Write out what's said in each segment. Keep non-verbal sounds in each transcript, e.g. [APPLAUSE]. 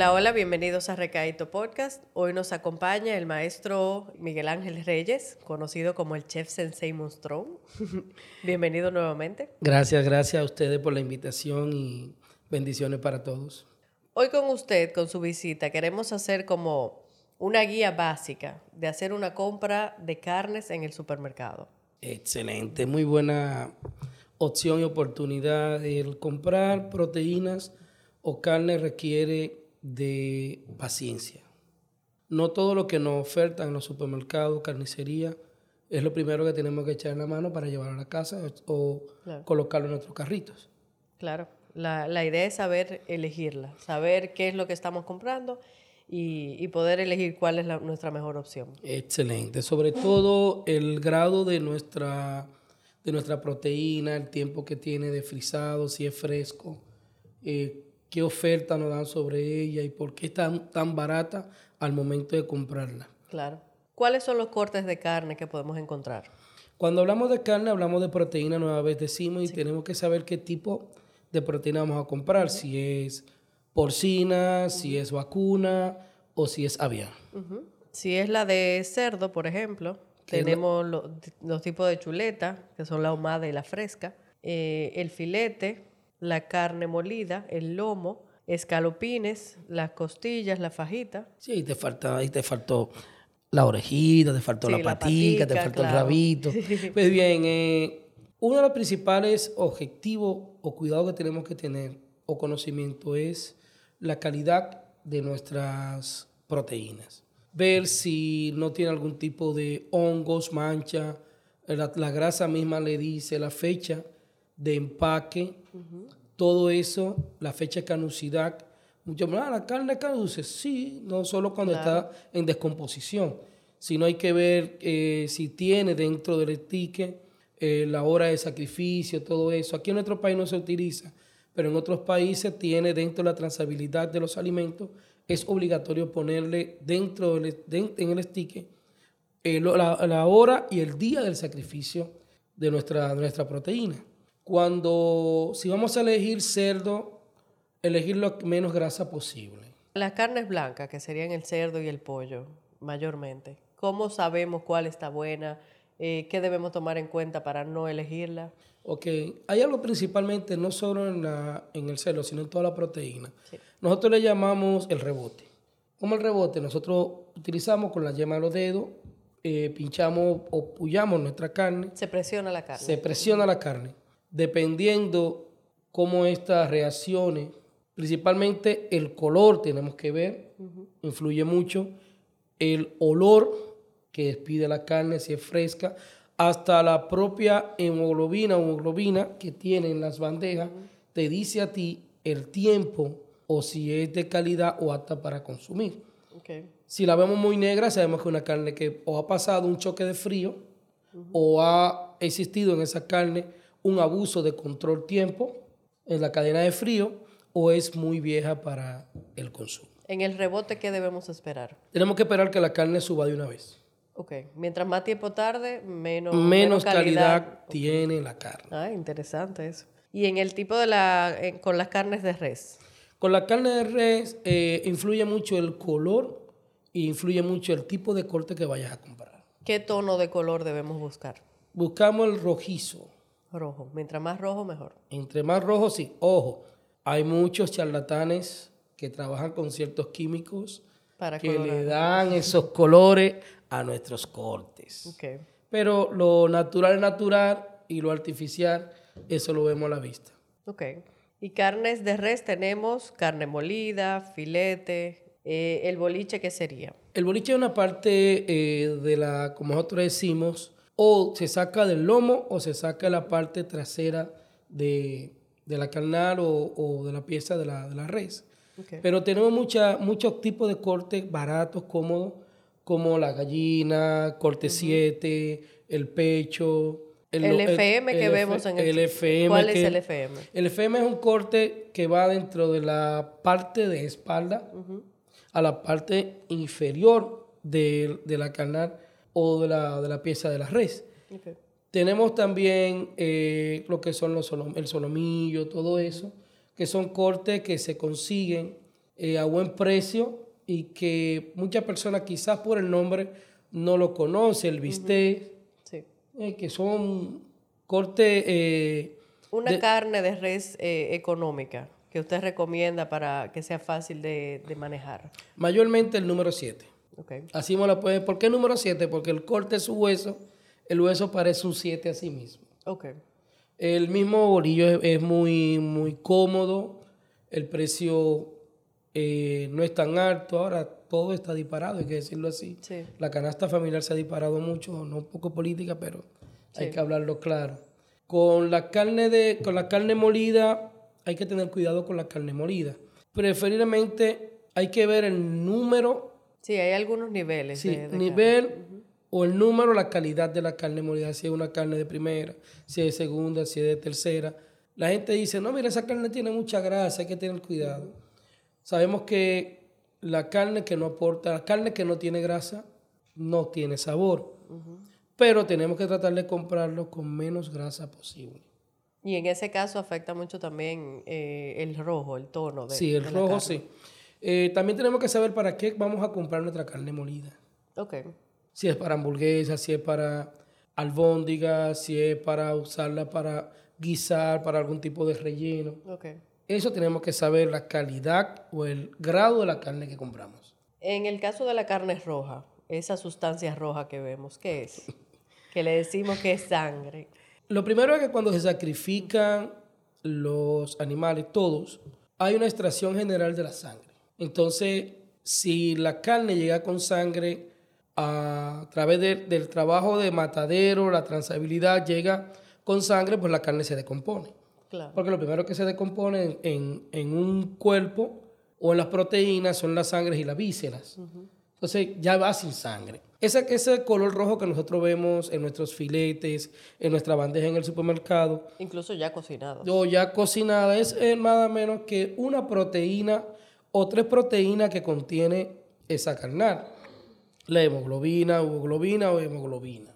Hola, hola, bienvenidos a Recaito Podcast. Hoy nos acompaña el maestro Miguel Ángel Reyes, conocido como el chef Sensei Monstrón. [LAUGHS] Bienvenido nuevamente. Gracias, gracias a ustedes por la invitación y bendiciones para todos. Hoy con usted, con su visita, queremos hacer como una guía básica de hacer una compra de carnes en el supermercado. Excelente, muy buena opción y oportunidad. El comprar proteínas o carne requiere de paciencia. No todo lo que nos ofertan en los supermercados, carnicería, es lo primero que tenemos que echar en la mano para llevar a la casa o colocarlo en nuestros carritos. Claro, la, idea es saber elegirla, saber qué es lo que estamos comprando y, poder elegir cuál es nuestra mejor opción. Excelente, sobre todo el grado de nuestra, de nuestra proteína, el tiempo que tiene de frisado, si es fresco. Eh, qué oferta nos dan sobre ella y por qué es tan, tan barata al momento de comprarla. Claro. ¿Cuáles son los cortes de carne que podemos encontrar? Cuando hablamos de carne, hablamos de proteína, nueva vez decimos, y tenemos que saber qué tipo de proteína vamos a comprar, si es porcina, si es vacuna o si es aviar. Si es la de cerdo, por ejemplo, tenemos los, tipos de chuleta, que son la ahumada y la fresca, eh, el filete, la carne molida, el lomo, escalopines, las costillas, la fajita. Sí, te falta, ahí te faltó la orejita, te faltó la, patica, te faltó el rabito. [LAUGHS] pues bien, eh, uno de los principales objetivos o cuidados que tenemos que tener o conocimiento es la calidad de nuestras proteínas. Ver si no tiene algún tipo de hongos, mancha. La, la grasa misma le dice la fecha de empaque, todo eso, la fecha de caducidad. Muchos ah, la carne caduce, sí, no solo cuando está en descomposición, sino hay que ver eh, si tiene dentro del ticket eh, la hora de sacrificio, todo eso. Aquí en nuestro país no se utiliza, pero en otros países tiene dentro de la trazabilidad de los alimentos, es obligatorio ponerle dentro del, en el sticker eh, la, la, hora y el día del sacrificio de nuestra, de nuestra proteína cuando, si vamos a elegir cerdo, elegir lo menos grasa posible. Las carnes blancas, que serían el cerdo y el pollo, mayormente, ¿cómo sabemos cuál está buena? Eh, ¿Qué debemos tomar en cuenta para no elegirla? Ok, hay algo principalmente, no solo en, la, en el cerdo, sino en toda la proteína. Nosotros le llamamos el rebote. Como el rebote, nosotros utilizamos con la yema de los dedos, eh, pinchamos o puyamos nuestra carne. Se presiona la carne. Se presiona la carne dependiendo cómo estas reacciones, principalmente el color tenemos que ver, influye mucho, el olor que despide la carne, si es fresca, hasta la propia hemoglobina o hemoglobina que tienen las bandejas, te dice a ti el tiempo o si es de calidad o apta para consumir. Si la vemos muy negra, sabemos que es una carne que o ha pasado un choque de frío o ha existido en esa carne un abuso de control tiempo en la cadena de frío o es muy vieja para el consumo. En el rebote, ¿qué debemos esperar? Tenemos que esperar que la carne suba de una vez. Ok, mientras más tiempo tarde, menos, menos, calidad, tiene la carne. Ah, interesante eso. ¿Y en el tipo de la, con las carnes de res? Con la carne de res eh, influye mucho el color e influye mucho el tipo de corte que vayas a comprar. ¿Qué tono de color debemos buscar? Buscamos el rojizo. Rojo. Mientras más rojo, mejor. Entre más rojo, sí. Ojo, hay muchos charlatanes que trabajan con ciertos químicos que le dan esos colores a nuestros cortes. Pero lo natural es natural y lo artificial, eso lo vemos a la vista. Ok. Y carnes de res tenemos carne molida, filete, eh, el boliche, ¿qué sería? El boliche es una parte eh, de la, como nosotros decimos, o se saca del lomo o se saca la parte trasera de, la carnal o, de la pieza de la, res. Pero tenemos mucha, muchos tipos de cortes baratos, cómodos, como la gallina, corte 7, el pecho. El, FM que vemos en el, FM. ¿Cuál es el FM? El FM es un corte que va dentro de la parte de espalda a la parte inferior de, la carnal o de la, pieza de la res. Tenemos también eh, lo que son los el solomillo, todo eso, que son cortes que se consiguen eh, a buen precio y que muchas personas quizás por el nombre no lo conocen, el bistec, eh, que son cortes... Una carne de res económica que usted recomienda para que sea fácil de, manejar? Mayormente el número 7. Así me lo puede. ¿Por qué número 7? Porque el corte de su hueso, el hueso parece un 7 a sí mismo. Okay. El mismo bolillo es, muy, muy cómodo, el precio eh, no es tan alto, ahora todo está disparado, hay que decirlo así. La canasta familiar se ha disparado mucho, no un poco política, pero hay que hablarlo claro. Con la carne de, con la carne molida, hay que tener cuidado con la carne molida. Preferiblemente hay que ver el número. Sí, hay algunos niveles. Sí, nivel o el número, la calidad de la carne molida. Si es una carne de primera, si es de segunda, si es de tercera. La gente dice, no, mira, esa carne tiene mucha grasa, hay que tener cuidado. Sabemos que la carne que no aporta, la carne que no tiene grasa, no tiene sabor. Pero tenemos que tratar de comprarlo con menos grasa posible. Y en ese caso afecta mucho también eh, el rojo, el tono de Sí, el rojo sí. Eh, también tenemos que saber para qué vamos a comprar nuestra carne molida. Ok. Si es para hamburguesas, si es para albóndigas, si es para usarla para guisar, para algún tipo de relleno. Ok. Eso tenemos que saber la calidad o el grado de la carne que compramos. En el caso de la carne roja, esa sustancia roja que vemos, ¿qué es? [LAUGHS] que le decimos que es sangre. Lo primero es que cuando se sacrifican los animales, todos, hay una extracción general de la sangre. Entonces, si la carne llega con sangre a, través del trabajo de matadero, la transabilidad llega con sangre, pues la carne se decompone. Porque lo primero que se decompone en, un cuerpo o en las proteínas son las sangres y las vísceras. Entonces ya va sin sangre. Ese, ese color rojo que nosotros vemos en nuestros filetes, en nuestra bandeja en el supermercado. Incluso ya cocinado. O ya cocinada es nada menos que una proteína o tres proteínas que contiene esa carnal. La hemoglobina, hemoglobina o hemoglobina.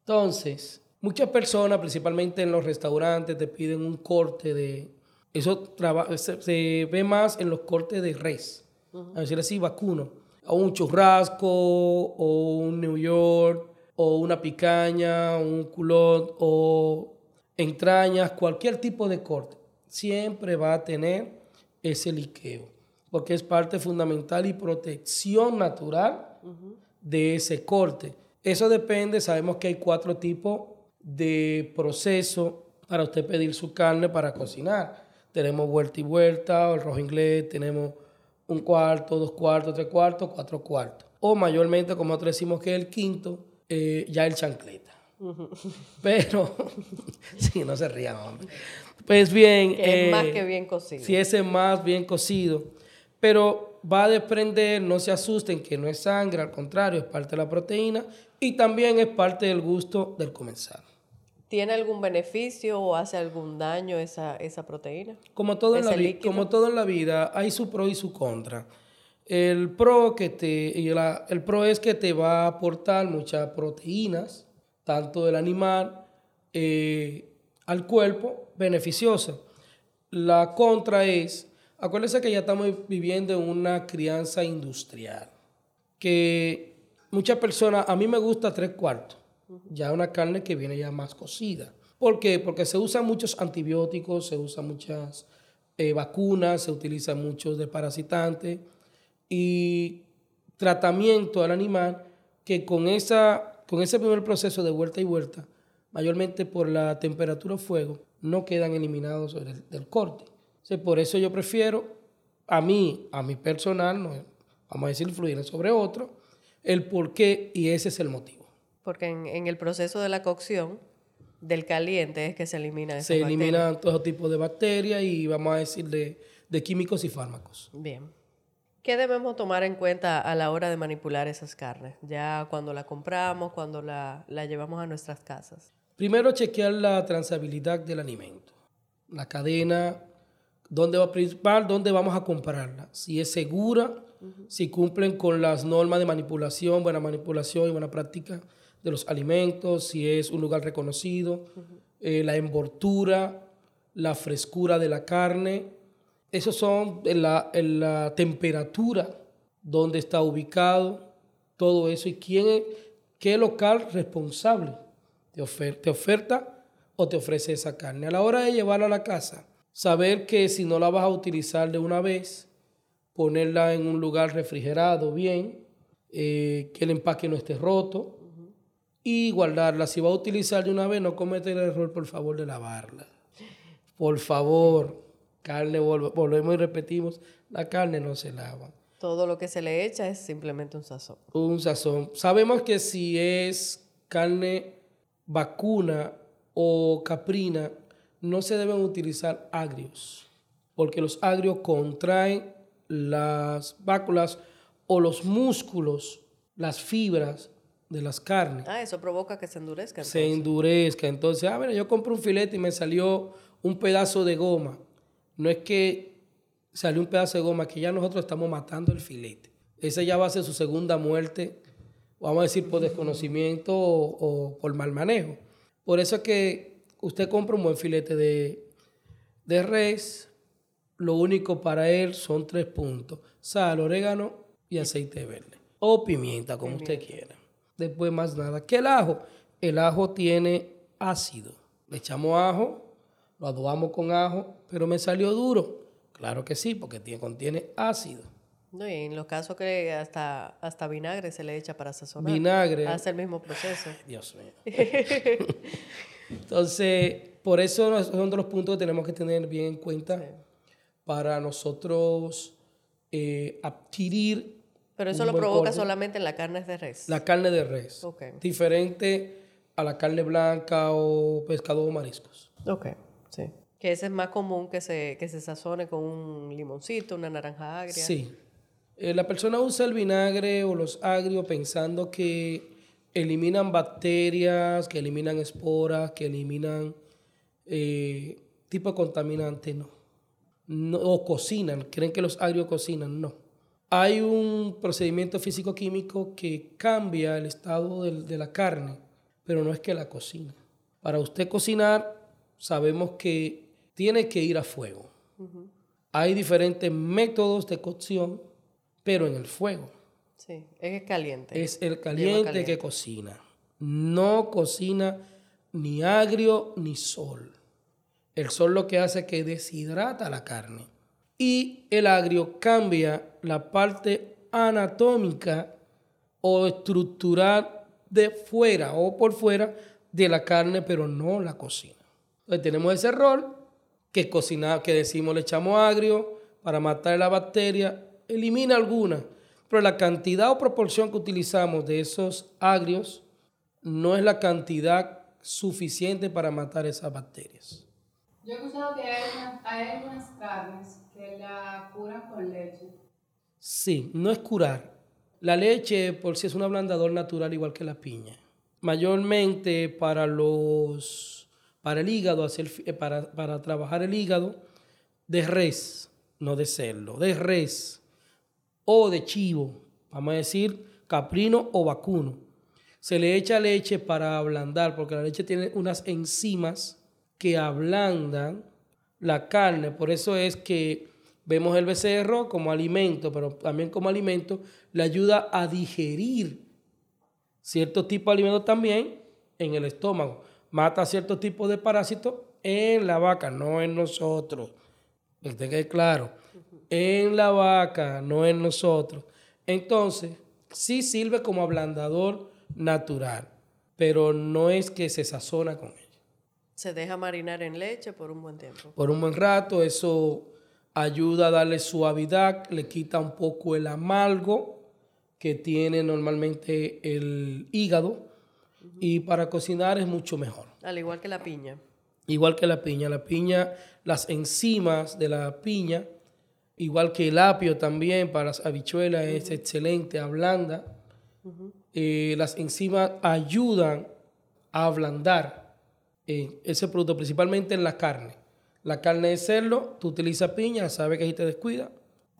Entonces, muchas personas, principalmente en los restaurantes, te piden un corte de... Eso se, ve más en los cortes de res, a decir así, vacuno. O un churrasco, o un New York, o una picaña, un culot, o entrañas, cualquier tipo de corte, siempre va a tener ese liqueo, porque es parte fundamental y protección natural de ese corte. Eso depende, sabemos que hay cuatro tipos de proceso para usted pedir su carne para cocinar. Tenemos vuelta y vuelta, o el rojo inglés, tenemos un cuarto, dos cuartos, tres cuartos, cuatro cuartos. O mayormente, como nosotros decimos que es el quinto, eh, ya el chancleta. [LAUGHS] Pero, [LAUGHS] sí, no se rían, hombre. Pues bien. es más eh, que bien cocido. Sí, ese es más bien cocido. Pero va a desprender, no se asusten que no es sangre, al contrario, es parte de la proteína y también es parte del gusto del comensal. ¿Tiene algún beneficio o hace algún daño esa, esa proteína? Como todo, en la como todo en la vida, hay su pro y su contra. El pro, que te, el pro es que te va a aportar muchas proteínas, tanto del animal eh, al cuerpo, beneficiosa. La contra es, acuérdense que ya estamos viviendo en una crianza industrial, que muchas personas, a mí me gusta tres cuartos ya una carne que viene ya más cocida. ¿Por qué? Porque se usan muchos antibióticos, se usan muchas eh, vacunas, se utiliza mucho desparasitante y tratamiento al animal que con, esa, con ese primer proceso de vuelta y vuelta, mayormente por la temperatura o fuego, no quedan eliminados del, corte. Por eso yo prefiero, a mí, a mi personal, no, vamos a decir, influir sobre otro, el por qué y ese es el motivo. Porque en, el proceso de la cocción del caliente es que se eliminan Se eliminan todo tipo de bacterias y vamos a decir de, de químicos y fármacos. Bien. ¿Qué debemos tomar en cuenta a la hora de manipular esas carnes? Ya cuando la compramos, cuando la, llevamos a nuestras casas. Primero chequear la transabilidad del alimento. La cadena, dónde va principal, dónde vamos a comprarla. Si es segura, si cumplen con las normas de manipulación, buena manipulación y buena práctica de los alimentos, si es un lugar reconocido, eh, la envoltura, la frescura de la carne, esos son en la, temperatura donde está ubicado, todo eso y quién qué local responsable te, te oferta o te ofrece esa carne. A la hora de llevarla a la casa, saber que si no la vas a utilizar de una vez, ponerla en un lugar refrigerado bien, eh, que el empaque no esté roto y guardarla. Si va a utilizar de una vez, no comete el error, por favor, de lavarla. Por favor, Carne, volvemos y repetimos, la carne no se lava. Todo lo que se le echa es simplemente un sazón. Un sazón. Sabemos que si es carne vacuna o caprina, no se deben utilizar agrios, porque los agrios contraen las váculas o los músculos, las fibras de las carnes. Ah, eso provoca que se endurezca. Se endurezca. Entonces, ah, mira, yo compré un filete y me salió un pedazo de goma no es que salió un pedazo de goma, que ya nosotros estamos matando el filete. Esa ya va a ser su segunda muerte, vamos a decir por desconocimiento o, por mal manejo. Por eso es que usted compra un buen filete de, de res, lo único para él son tres puntos, sal, orégano y aceite verde. O pimienta, como usted quiera. Después más nada. ¿Qué el ajo? El ajo tiene ácido. Le echamos ajo, lo adobamos con ajo, pero me salió duro. Claro que sí, porque tiene, contiene ácido. No, y en los casos que hasta, hasta vinagre se le echa para sazonar. Vinagre. Hace el mismo proceso. Dios mío. [LAUGHS] Entonces, por eso son de los puntos que tenemos que tener bien en cuenta para nosotros eh, adquirir. Pero eso lo provoca solamente en la carne de res. La carne de res. Diferente a la carne blanca o pescado o mariscos. Ok. Sí. Que ese es más común que se, que se sazone con un limoncito, una naranja agria. Sí. Eh, la persona usa el vinagre o los agrios pensando que eliminan bacterias, que eliminan esporas, que eliminan eh, tipo de contaminante, no. no. O cocinan, creen que los agrios cocinan, no. Hay un procedimiento físico-químico que cambia el estado de, de la carne, pero no es que la cocina. Para usted cocinar, sabemos que tiene que ir a fuego. Hay diferentes métodos de cocción, pero en el fuego. Sí, es caliente. Es el caliente, que cocina. No cocina ni agrio ni sol. El sol lo que hace es que deshidrata la carne. Y el agrio cambia la parte anatómica o estructural de fuera o por fuera de la carne, pero no la cocina. Entonces tenemos ese error que cocinar, que decimos le echamos agrio para matar la bacteria, elimina alguna, pero la cantidad o proporción que utilizamos de esos agrios no es la cantidad suficiente para matar esas bacterias. Yo he escuchado que hay, algunas carnes que la curan con leche. Sí, no es curar. La leche por sí es un ablandador natural igual que la piña. Mayormente para los para el hígado, hacer, eh, para, para trabajar el hígado de res, no de cerdo, de res o de chivo, vamos a decir caprino o vacuno. Se le echa leche para ablandar, porque la leche tiene unas enzimas que ablandan la carne. Por eso es que vemos el becerro como alimento, pero también como alimento le ayuda a digerir cierto tipo de alimento también en el estómago mata cierto tipo de parásitos en la vaca, no en nosotros. Que tenga claro. En la vaca, no en nosotros. Entonces, sí sirve como ablandador natural, pero no es que se sazona con ella. Se deja marinar en leche por un buen tiempo. Por un buen rato, eso ayuda a darle suavidad, le quita un poco el amargo que tiene normalmente el hígado y para cocinar es mucho mejor. Al igual que la piña. Igual que la piña. La piña, las enzimas de la piña, igual que el apio también para las habichuelas es excelente, ablanda. Eh, las enzimas ayudan a ablandar eh, ese producto, principalmente en la carne. La carne de cerdo, tú utilizas piña, sabes que ahí te descuida.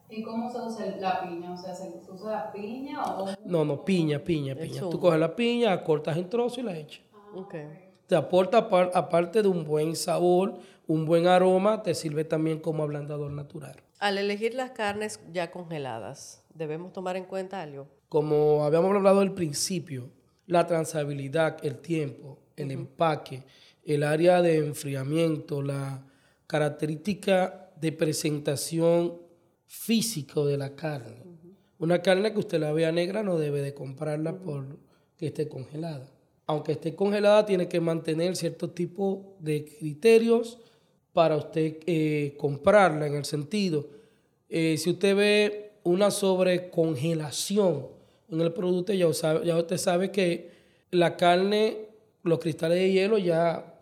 ¿Y cómo se usa la piña? O sea, ¿se usa la piña o...? No, no, piña, piña, piña. Tú coges la piña, cortas en trozos y la echas. Okay. Te aporta, aparte de un buen sabor, un buen aroma, te sirve también como ablandador natural. Al elegir las carnes ya congeladas, ¿debemos tomar en cuenta algo? Como habíamos hablado al principio, la transabilidad, el tiempo, el empaque, el área de enfriamiento, la característica de presentación físico de la carne. Una carne que usted la vea negra no debe de comprarla por que esté congelada. Aunque esté congelada, tiene que mantener cierto tipo de criterios para usted eh, comprarla, en el sentido, eh, si usted ve una sobrecongelación en el producto, ya, ya usted sabe que la carne, los cristales de hielo ya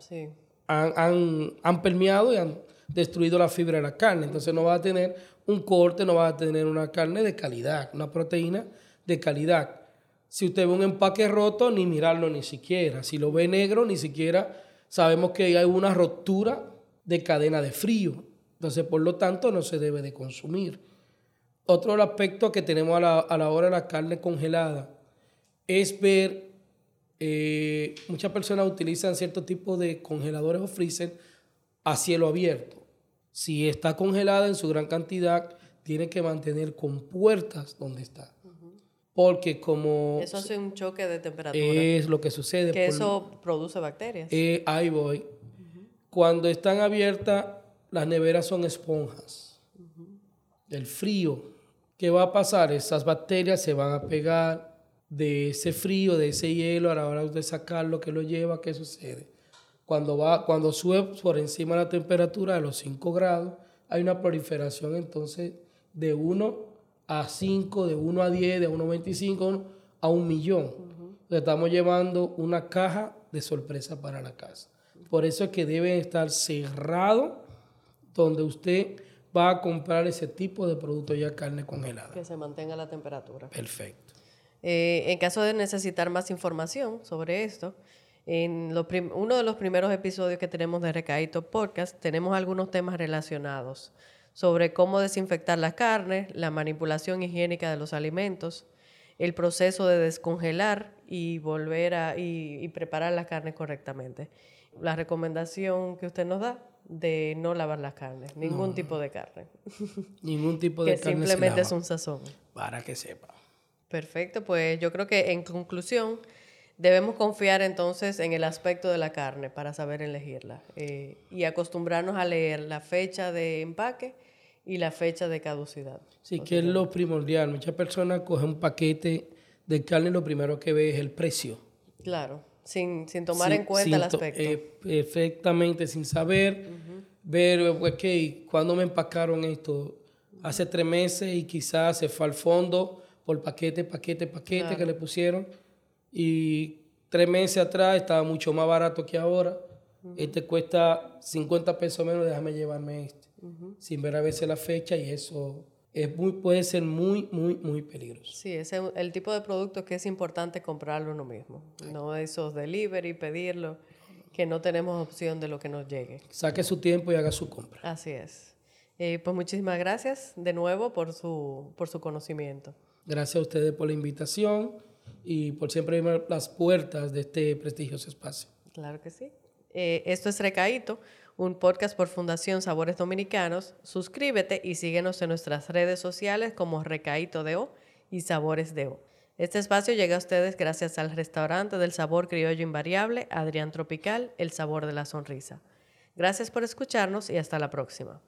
han, han, permeado y han destruido la fibra de la carne. Entonces no va a tener un corte, no va a tener una carne de calidad, una proteína de calidad. Si usted ve un empaque roto, ni mirarlo ni siquiera. Si lo ve negro, ni siquiera sabemos que hay una ruptura de cadena de frío. Entonces, por lo tanto, no se debe de consumir. Otro aspecto que tenemos a la, hora de la carne congelada es ver, eh, muchas personas utilizan cierto tipo de congeladores o freezer a cielo abierto. Si está congelada en su gran cantidad, tiene que mantener con puertas donde está. Porque como... Eso hace un choque de temperatura. Es lo que sucede. Que eso produce bacterias. Eh, ahí voy. Cuando están abiertas, las neveras son esponjas. El frío. ¿Qué va a pasar? Esas bacterias se van a pegar de ese frío, de ese hielo, a la hora de sacarlo, que lo lleva, ¿qué sucede? Cuando, va, cuando sube por encima de la temperatura de los 5 grados, hay una proliferación entonces de 1 a 5, de 1 a 10, de 1 a 25 a un millón. estamos llevando una caja de sorpresa para la casa. Por eso es que debe estar cerrado donde usted va a comprar ese tipo de producto ya carne congelada. Que se mantenga la temperatura. Perfecto. Eh, en caso de necesitar más información sobre esto, en uno de los primeros episodios que tenemos de Recaíto Podcast, tenemos algunos temas relacionados sobre cómo desinfectar las carnes, la manipulación higiénica de los alimentos, el proceso de descongelar y volver a y, preparar las carnes correctamente. La recomendación que usted nos da de no lavar las carnes, ningún tipo de carne. [LAUGHS] Ningún tipo de que carne. simplemente es un sazón. Para que sepa. Perfecto, pues yo creo que en conclusión Debemos confiar entonces en el aspecto de la carne para saber elegirla eh, y acostumbrarnos a leer la fecha de empaque y la fecha de caducidad. Sí, que es lo primordial. Muchas personas cogen un paquete de carne y lo primero que ve es el precio. Claro, sin, tomar en cuenta el aspecto. Eh, perfectamente, sin saber, ver, pues, que cuando me empacaron esto? Hace tres meses y quizás se fue al fondo por paquete, paquete, paquete que le pusieron y tres meses atrás estaba mucho más barato que ahora. Este cuesta 50 pesos menos, déjame llevarme este. Sin ver a veces la fecha y eso es muy, puede ser muy, muy, muy peligroso. Sí, es el, tipo de producto que es importante comprarlo uno mismo. No esos delivery, pedirlo, que no tenemos opción de lo que nos llegue. Saque su tiempo y haga su compra. Así es. Eh, pues muchísimas gracias de nuevo por su, por su conocimiento. Gracias a ustedes por la invitación y por siempre abrirme las puertas de este prestigioso espacio. Claro que sí. Eh, esto es Recaíto, un podcast por Fundación Sabores Dominicanos. Suscríbete y síguenos en nuestras redes sociales como Recaíto de O y Sabores de O. Este espacio llega a ustedes gracias al restaurante del sabor criollo invariable, Adrián Tropical, el sabor de la sonrisa. Gracias por escucharnos y hasta la próxima.